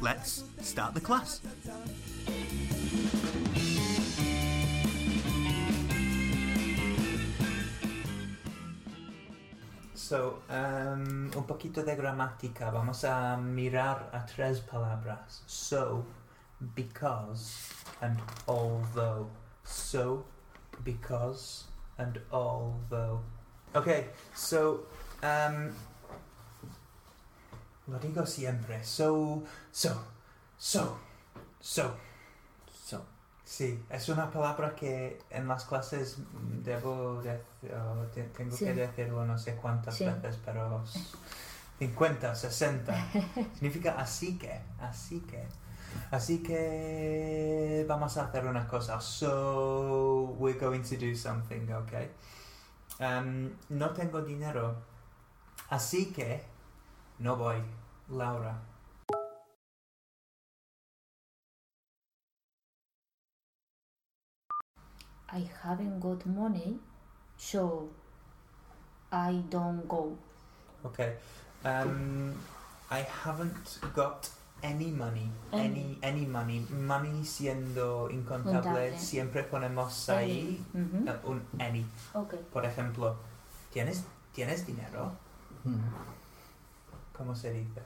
Let's start the class. So, um, un poquito de gramática. Vamos a mirar a tres palabras. So, because, and although. So, because, and although. Okay, so, um, lo digo siempre. So, so, so, so. So. Sí, es una palabra que en las clases debo te- tengo Sí. que decirlo no sé cuántas Sí. veces, pero 50, 60. Significa así que, así que. Así que vamos a hacer una cosa. So, we're going to do something, okay? Um, no tengo dinero. Así que no voy. Laura. I haven't got money, so I don't go. Okay. Um, I haven't got any money. Any, Any. any money. Money siendo incontable. Contable. Siempre ponemos ahí Ujú. eh, un any. Okay. Por ejemplo, ¿tienes, ¿tienes dinero? Mm. ¿Cómo se dice?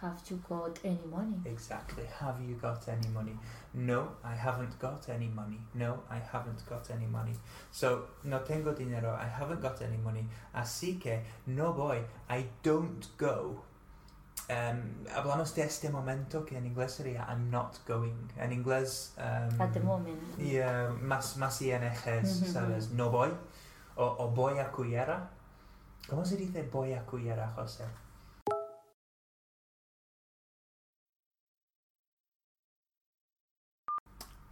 Have you got any money? Exactly. Have you got any money? No, I haven't got any money. No, I haven't got any money. So, no tengo dinero. I haven't got any money. Así que no voy. I don't go. Um, hablamos de este momento que en inglés sería I'm not going. En inglés. Um, At the moment. Yeah, más, más INGs, Ujú. ¿sabes? No voy. O, o voy a Cuyera. ¿Cómo se dice voy a Cuyera, José?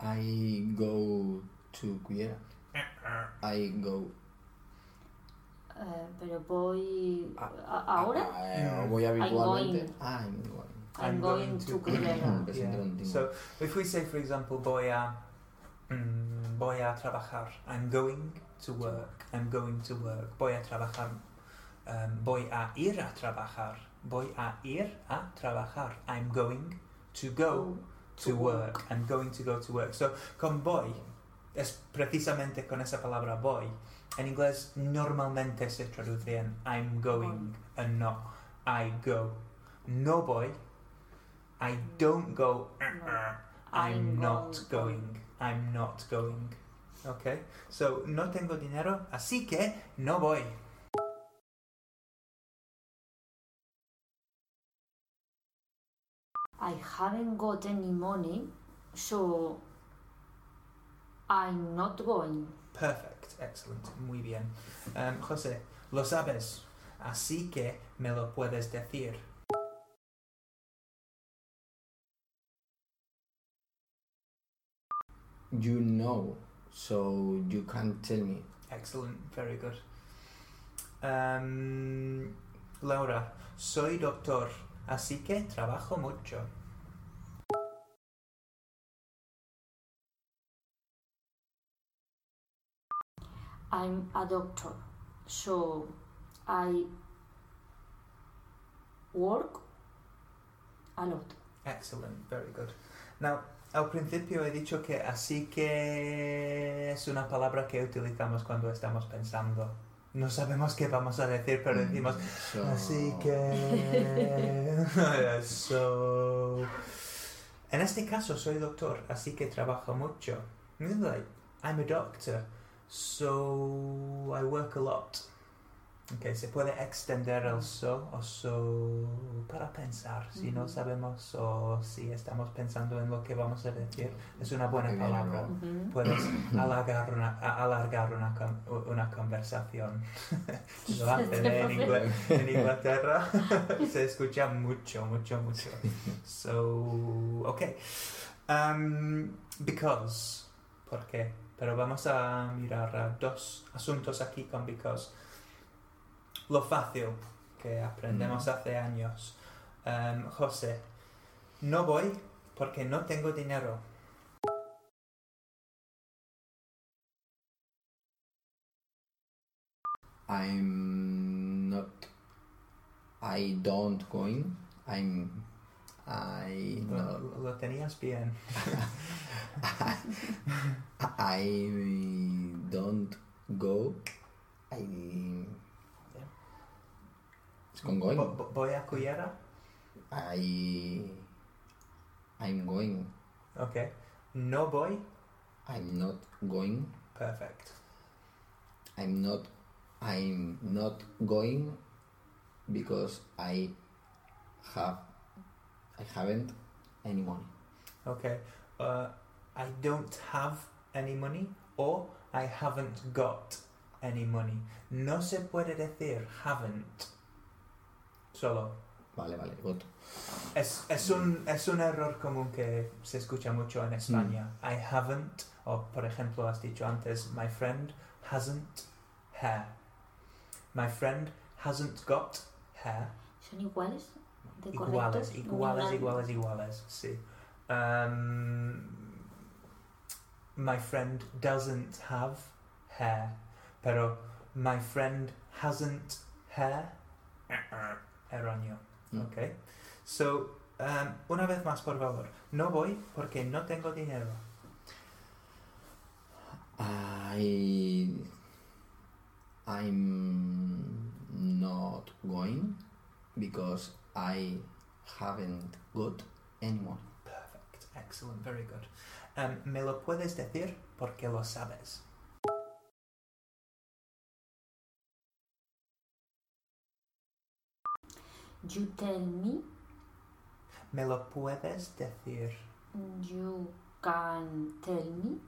I go to Cullera. I go. Eh, pero voy Ah, ahora. Ah, eh, voy habitualmente. going. I'm going. I'm going to Yeah. So, if we say, for example, voy a, mm, voy a trabajar, I'm going to work, I'm going to work, voy a trabajar, um, voy a ir a trabajar, voy a ir a trabajar, I'm going to go to work, I'm going to go to work. So, con voy, es precisamente con esa palabra voy. En inglés normalmente se traduce en I'm going and not I go. No voy, I don't go. Uh, no. Uh, I'm I'm not going. going. I'm not going. Okay? So, no tengo dinero, así que no voy. I haven't got any money, so I'm not going. Perfect. Excellent. Muy bien. Um, José, lo sabes, así que me lo puedes decir. You know, so you can tell me. Excellent. Very good. Um, Laura, soy doctor, así que trabajo mucho. I'm a doctor, so I work a lot. Excellent, very good. Now, al principio he dicho que así que es una palabra que utilizamos cuando estamos pensando. No sabemos qué vamos a decir, pero decimos So, así que. so. En este caso soy doctor, así que trabajo mucho. I'm a doctor, so I work a lot. Ok, se puede extender el so o so para pensar. Si no sabemos o si estamos pensando en lo que vamos a decir, es una buena palabra. Puedes alargar una, a- alargar una, una conversación. Lo hacen en, Ingl- en Inglaterra. Se escucha mucho, mucho, mucho. So, ok. Um, because. ¿Por qué? Pero vamos a mirar a dos asuntos aquí con because. Lo fácil que aprendemos hace años. Um, José, no voy porque no tengo dinero. I'm not. I don't going. I'm. I Lo, lo tenías bien. I don't go. I. It's con going. Vo- voy a Cullera. I. I'm going. Ok. No voy. I'm not going. Perfect. I'm not. I'm not going because I have. I haven't any money. Okay. Uh, I don't have any money or I haven't got any money. No se puede decir haven't. Solo. Vale, vale, got. Es, es, un, es un error común que se escucha mucho en España. I haven't, o por ejemplo has dicho antes, my friend hasn't hair. My friend hasn't got hair. ¿Son iguales? ¿De Iguales, correctos? iguales, Una- iguales, iguales, sí. Um, my friend doesn't have hair, pero my friend hasn't hair. Erróneo, Mm. ok. So, um, una vez más, por favor, no voy porque no tengo dinero. I I'm not going because I haven't got any money. Perfect, excellent, very good. Um, ¿Me lo puedes decir porque lo sabes? You tell me, ¿Me lo puedes decir? you can tell me,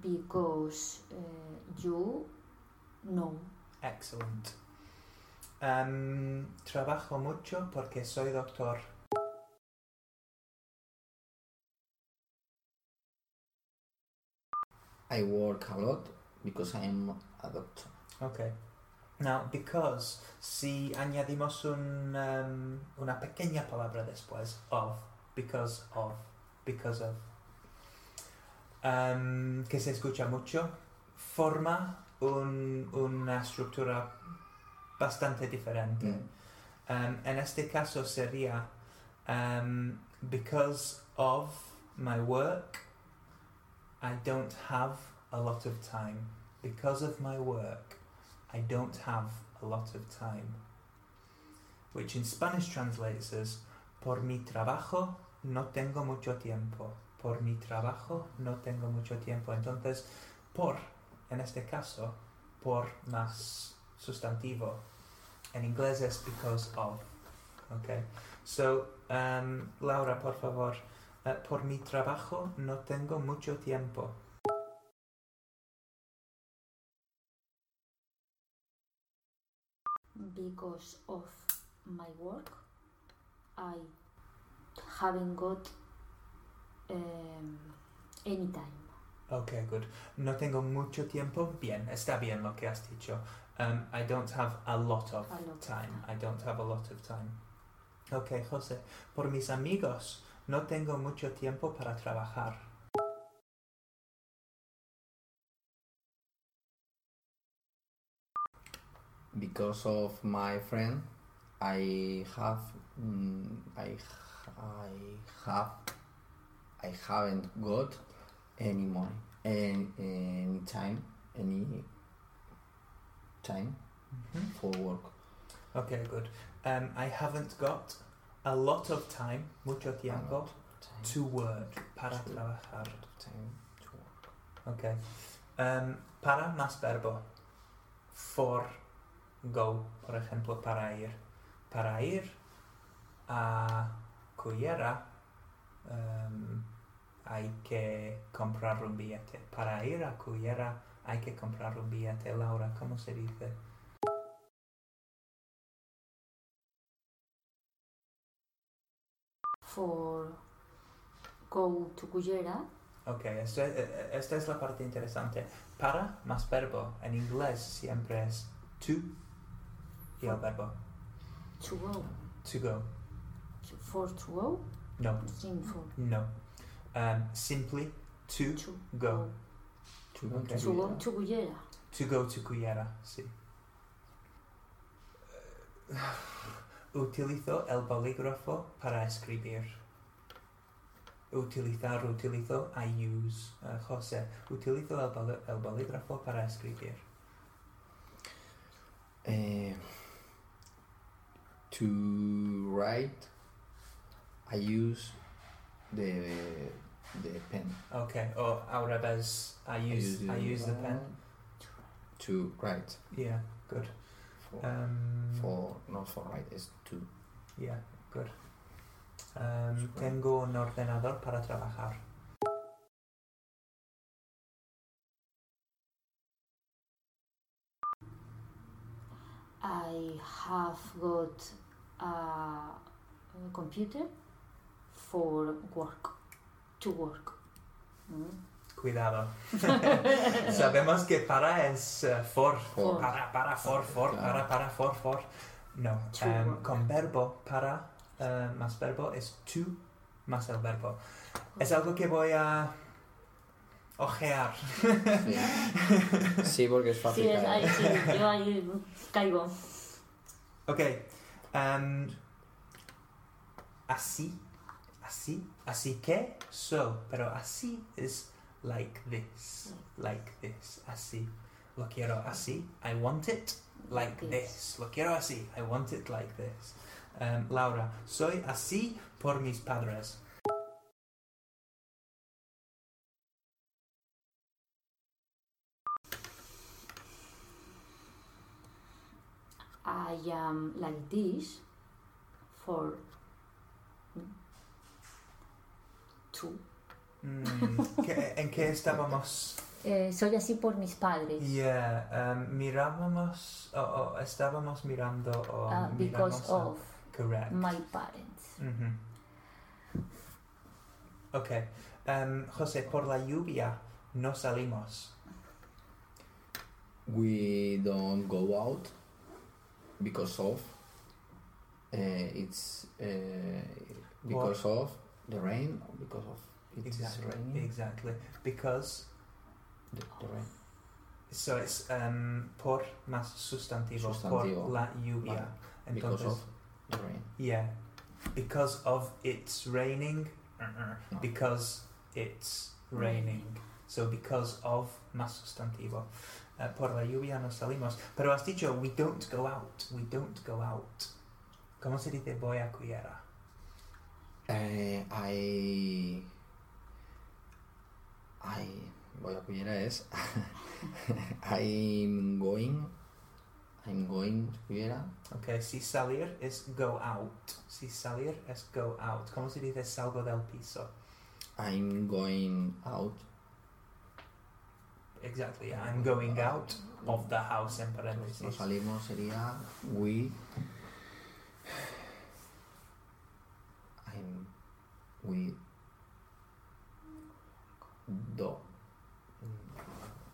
because uh, you know. Excellent. Um, trabajo mucho porque soy doctor. I work a lot because I'm a doctor. Okay. Now, because, si añadimos un, um, una pequeña palabra después, of, because of, because of, um, que se escucha mucho, forma un- una estructura bastante diferente. Mm. Um, en este caso sería um, because of my work, I don't have a lot of time. Because of my work, I don't have a lot of time. Which in Spanish translates as Por mi trabajo no tengo mucho tiempo. Por mi trabajo no tengo mucho tiempo. Entonces, por, en este caso, por más sustantivo. En inglés es because of. Okay. So, um, Laura, por favor. uh, por mi trabajo no tengo mucho tiempo. Because of my work, I haven't got um, any time. Okay, good. No tengo mucho tiempo. Bien, está bien lo que has dicho. Um, I don't have a lot of A lot time. time. I don't have a lot of time. Okay, José. Por mis amigos, no tengo mucho tiempo para trabajar. Because of my friend, I have mm, I I have I haven't got any money any, any time any time Mhm. for work. Okay, good. Um, I haven't got a lot of time, mucho tiempo, to work, para To- trabajar. time to work. Okay. Um, para más verbo. For go, por ejemplo, para ir. Para ir a Cullera em, hay que comprar un billete. Para ir a Cullera hay que comprar un billete. Laura, ¿cómo se dice? For go to Cullera. Ok, eh, esta es la parte interesante. Para más verbo. En inglés siempre es to y el verbo. To go. To go. For to go. No, no. Um, simply to To go. To go Okay. To go to Cullera. To go to Cullera, sí. Utilizo el bolígrafo para escribir. Utilizar, utilizo, I use. Uh, José, utilizo el, boli- el bolígrafo para escribir. Eh, to write, I use the the pen Ok, o al revés, I use, I use the pen. to write. Yeah, good. For, Um, for not for write, is to. Yeah, good. Um, tengo un ordenador para trabajar. I have got a, a computer for work. To work. Cuidado. Sabemos que para es uh, for. For. Para, para, for, for, Claro. para, para, for, for. No. Um, work. con verbo, para uh, más verbo es to más el verbo. Es algo que voy a ojear. Sí, Sí, porque es fácil. Sí, es, ahí, sí, yo ahí caigo. Ok. Um, así. Así. Así que. So. Pero así es like this. Like this. Así. Lo quiero así. I want it like this. Lo quiero así. I want it like this. Um, Laura. Soy así por mis padres. I am like this for two. Mm, ¿qué- ¿En qué estábamos? Eh, soy así por mis padres. Yeah, um, mirábamos, o o estábamos mirando, o uh, because of Correct. my parents. Ujú. Ok. Um, José, por la lluvia no salimos. We don't go out because of uh, it's uh, because of the rain or because of it is Exactly. raining. Exactly. Because, The, the rain. so it's um, por más sustantivo, Sustantivo. por la lluvia. Vale. Because of the rain. yeah. Because of it's raining. No. Because it's raining. So because of más sustantivo. Uh, por la lluvia no salimos. Pero has dicho we don't go out. We don't go out. ¿Cómo se dice voy a? Eh, I I voy a Cullera es I'm going I'm going to Cullera Ok, si salir es go out. Si salir es go out. ¿Cómo se dice salgo del piso? I'm going out Exactly. I'm going out of the house en Nos paréntesis. salimos sería we we do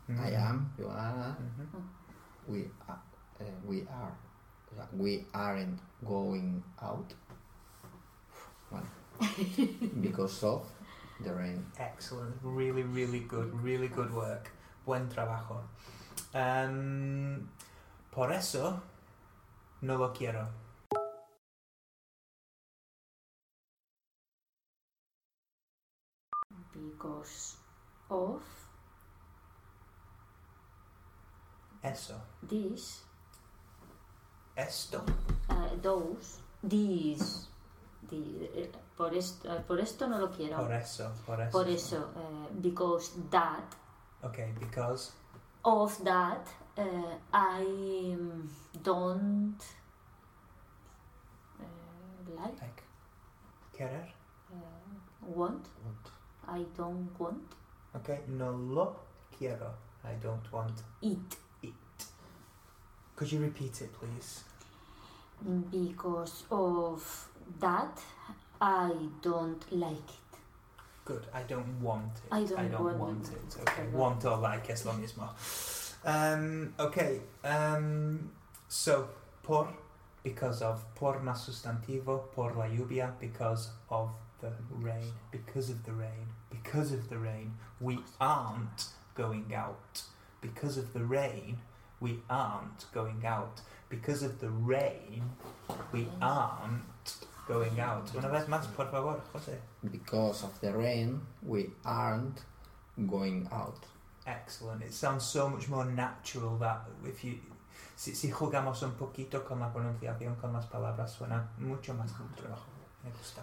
Mhm. I am you are Mhm. we are uh, we are, we aren't going out well, because of the rain Excellent. Really, really good. Really good work. Buen trabajo. Um, por eso no lo quiero. Because of Eso. this, Esto. uh, those, these, the, eh, por, esto, eh, por esto no lo quiero. Por eso. Por eso. Por eso, eh, because that, Okay, because. of that, uh, I um, don't uh, like, Like, querer. uh, want. I don't want Okay, no lo quiero. I don't want it it. Could you repeat it, please? because of that. I don't like it. Good. I don't want it. I don't want want it. Okay. I Want or like es lo mismo. Um, okay. Um, so por because of por más sustantivo por la lluvia because of the rain because of the rain because of the rain we aren't going out because of the rain we aren't going out because of the rain we aren't going out una vez más por favor José Because of the rain, we aren't going out. Excellent. It sounds so much more natural that if you si, si jugamos un poquito con la pronunciación con las palabras suena mucho más natural. Me gusta.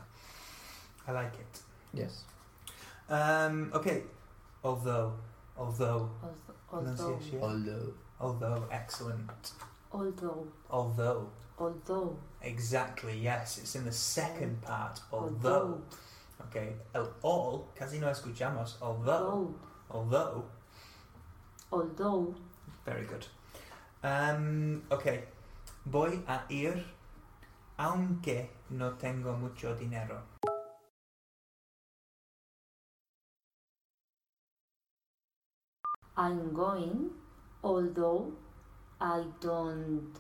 I like it. Yes. Um, okay. Although, although, Although, although, pronunciation. Although Although, excellent. although, Although, although, exactly. Yes, it's in the second part. Although. Okay. El all casi no escuchamos. Although, although, although. although, Very good. Um, ok. Voy a ir aunque no tengo mucho dinero. I'm going, although I don't,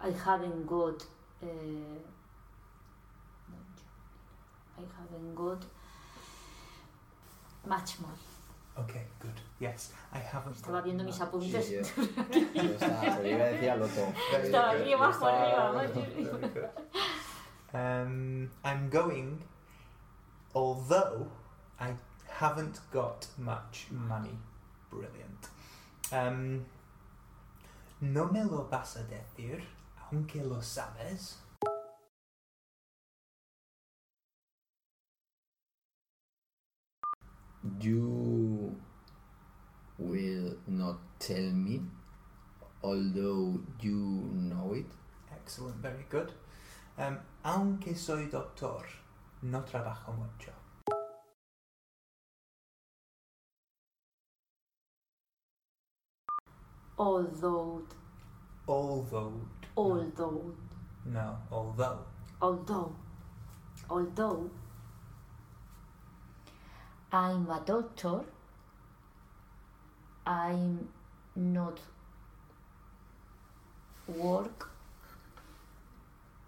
I haven't got, uh, I haven't got much money. Okay, good. Yes, I haven't. Estaba got viendo mis apuntes. Sí, yo estaba, pero iba a decir al otro. Estaba aquí abajo, arriba. Um, I'm going, although I haven't got much money. Brilliant. Um, no me lo vas a decir, aunque lo sabes. You will not tell me, although you know it. Excellent, very good. Um, aunque soy doctor, no trabajo mucho. Although, Although, although, no, although. although, although, I'm a doctor, I'm not work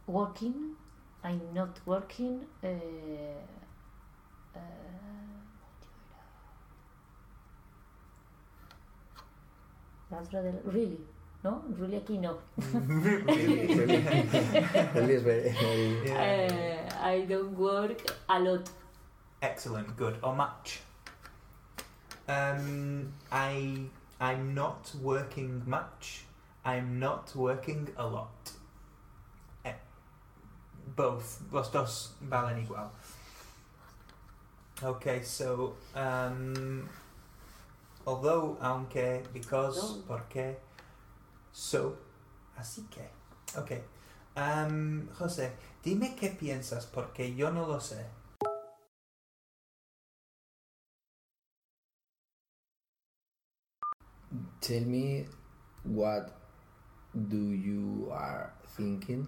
working. I'm not working. Uh, uh, la otra del really, ¿no? Really aquí no. really? Really is very, very Yeah. Uh, I don't work a lot. Excellent, good. Or much. Um, I I'm not working much. I'm not working a lot. Eh, both. Los dos valen igual. Okay, so um, although, aunque, because, Although. porque, so, así que. Okay. Um, José, dime qué piensas porque yo no lo sé. Tell me what do you are thinking?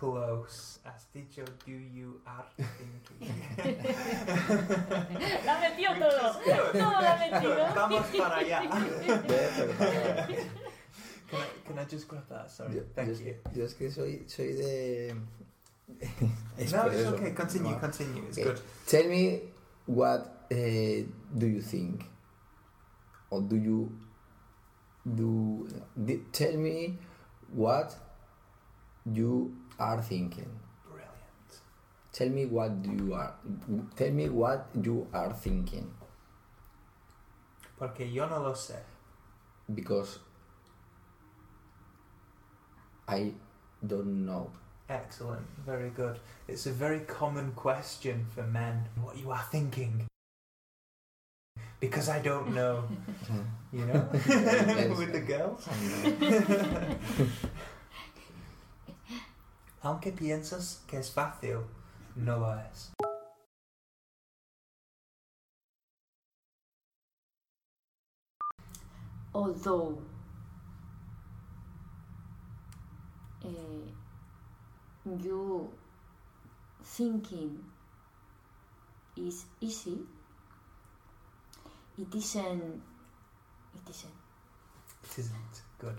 Close. Has dicho do you are thinking. La ha metido todo. Which is good. Todo lo ha metido. Vamos para allá. Can I, can I just grab that? Sorry. Thank yo es you. que- yo es que soy, soy de... es no, it's okay. Continue, No. continue. It's Okay. good. Tell me what uh, do you think? Or do you do tell me what you are thinking? Brilliant. Tell me what you are tell me what you are thinking Porque yo no lo sé. because I don't know. Excellent. Very good. It's a very common question for men. What you are thinking. because I don't know, you know, with the girls. Aunque piensas que es fácil, no lo es. although uh, you thinking is easy it isn't it isn't It isn't good.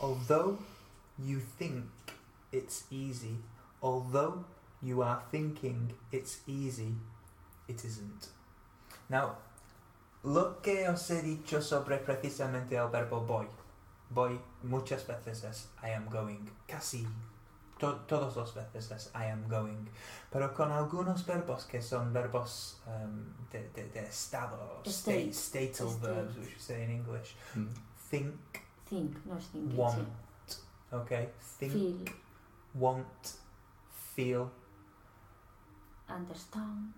Although you think it's easy, although you are thinking it's easy, it isn't. Now, lo que os he dicho sobre precisamente el verbo voy, voy muchas veces es I am going, casi to- todas las veces es I am going, pero con algunos verbos que son verbos um, de, de, de estado, state, State. statal State. verbs, which we say in English. Mm. Think, think no es thinking want, okay? Think, feel want, feel. understand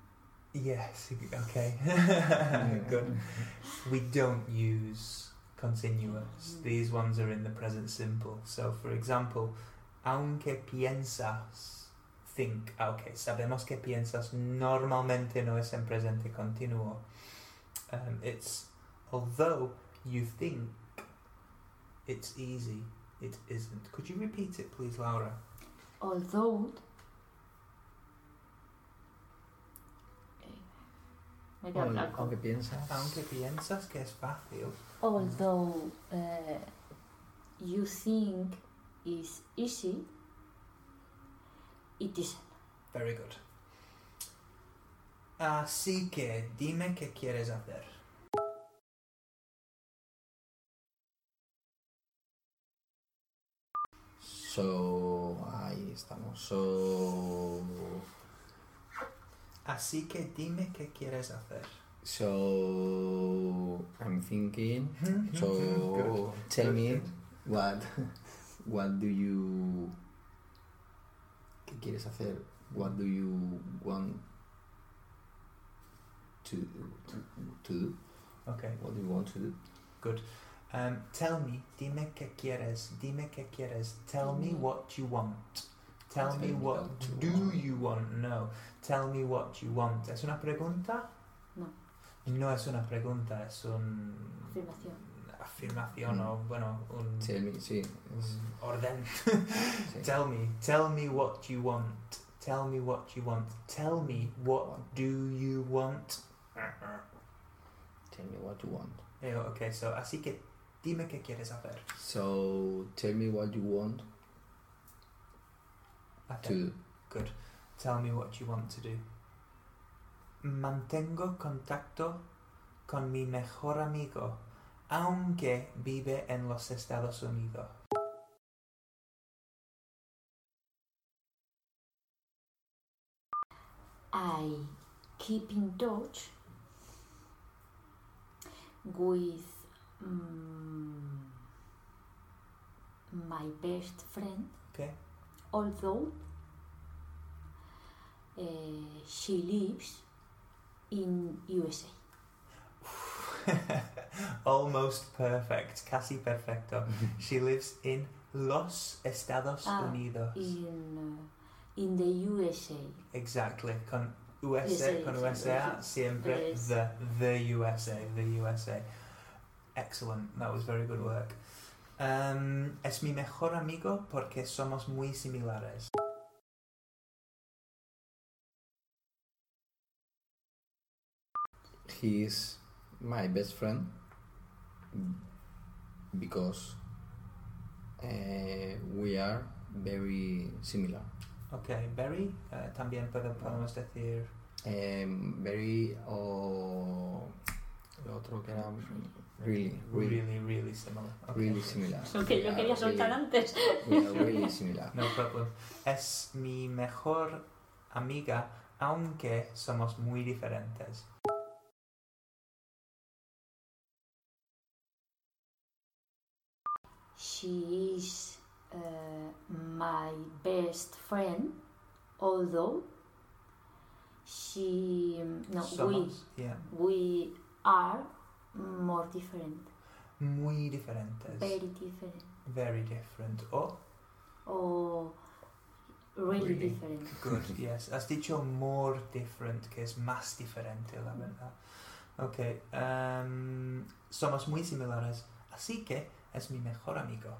Yes, okay. Good. We don't use continuous. Mm. These ones are in the present simple. So, for example, aunque piensas, think. Okay, sabemos que piensas normalmente no es en presente continuo. Um, it's although you think it's easy, it isn't. Could you repeat it, please, Laura? Although eh, me queda Aunque- blanco. Aunque piensas. Aunque piensas que es fácil. although uh, you think is easy it isn't Very good. Así que dime qué quieres hacer. So, estamos. So, Así que dime qué quieres hacer. so I'm thinking. So Good. tell Good, me good. what, what do you, qué quieres hacer? What do you want to to, to do? Okay. What do you want to do? Um, tell me, dime qué quieres. Dime qué quieres. Tell me Dime. what you want. Tell me what do you want. No. Tell me what you want. ¿Es una pregunta? No. No es una pregunta, es un... afirmación Afirmación Mm. o, bueno, un... Tell me, sí. es- un orden. sí. Tell me, tell me what you want. Tell me what you want. Tell me what do you want. Tell me what you want. Eh, ok, so, así que dime qué quieres hacer. So tell me what you want To do. Good. Tell me what you want to do. Mantengo contacto con mi mejor amigo, aunque vive en los Estados Unidos. I keep in touch with mm, my best friend, Okay. Although uh, she lives in USA. Almost perfect. Casi perfecto. She lives in Los Estados Ah, Unidos. In uh, in the USA. Exactly. Con USA, USA, con sí, USA, siempre Yes. the, the USA, the USA. Excellent. That was very good work. Um, es mi mejor amigo porque somos muy similares. He is my best friend because uh, we are very similar. Okay, very. Uh, también puedo- podemos decir. Um, very o lo otro que era really, really, Really, really similar. Okay. really similar. Lo que yo quería soltar really- antes. Really similar. No problem. Es mi mejor amiga, aunque somos muy diferentes. She is uh, my best friend, although she no Somos, yeah, we we are more different, muy diferentes. very different, Very different. Oh, or really, Really? different. good, yes. Has dicho more different, que es más diferente, la verdad. Ok, em, somos muy similares, así que es mi mejor amigo.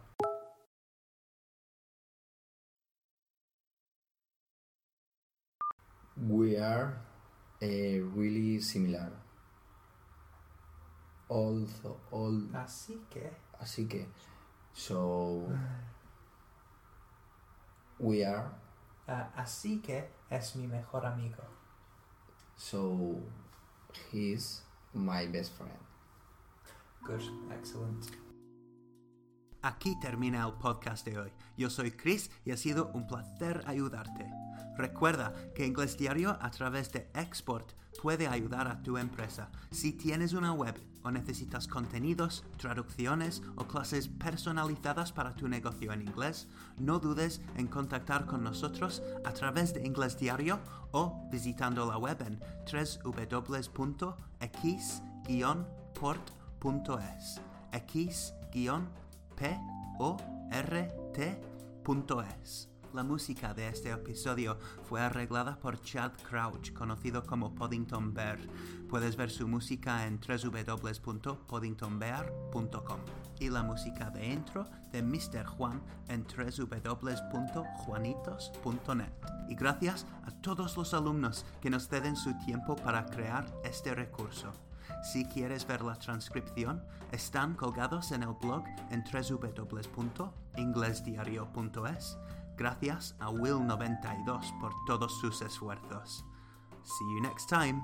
We are uh, really similar. Also, all, Así que... así que, so we are, ah, así que es mi mejor amigo. so he's my best friend. Good, excellent. Aquí termina el podcast de hoy. Yo soy Chris y ha sido un placer ayudarte. Recuerda que Inglés Diario a través de Export puede ayudar a tu empresa. Si tienes una web o necesitas contenidos, traducciones o clases personalizadas para tu negocio en inglés, no dudes en contactar con nosotros a través de Inglés Diario o visitando la web en www.x-port.es. x-port.es. La música de este episodio fue arreglada por Chad Crouch, conocido como Poddington Bear. Puedes ver su música en www.poddingtonbear.com y la música de intro de Mr. Juan en www.juanitos.net. Y gracias a todos los alumnos que nos ceden su tiempo para crear este recurso. Si quieres ver la transcripción, están colgados en el blog en www.inglesdiario.es. Gracias a Will92 por todos sus esfuerzos. See you next time.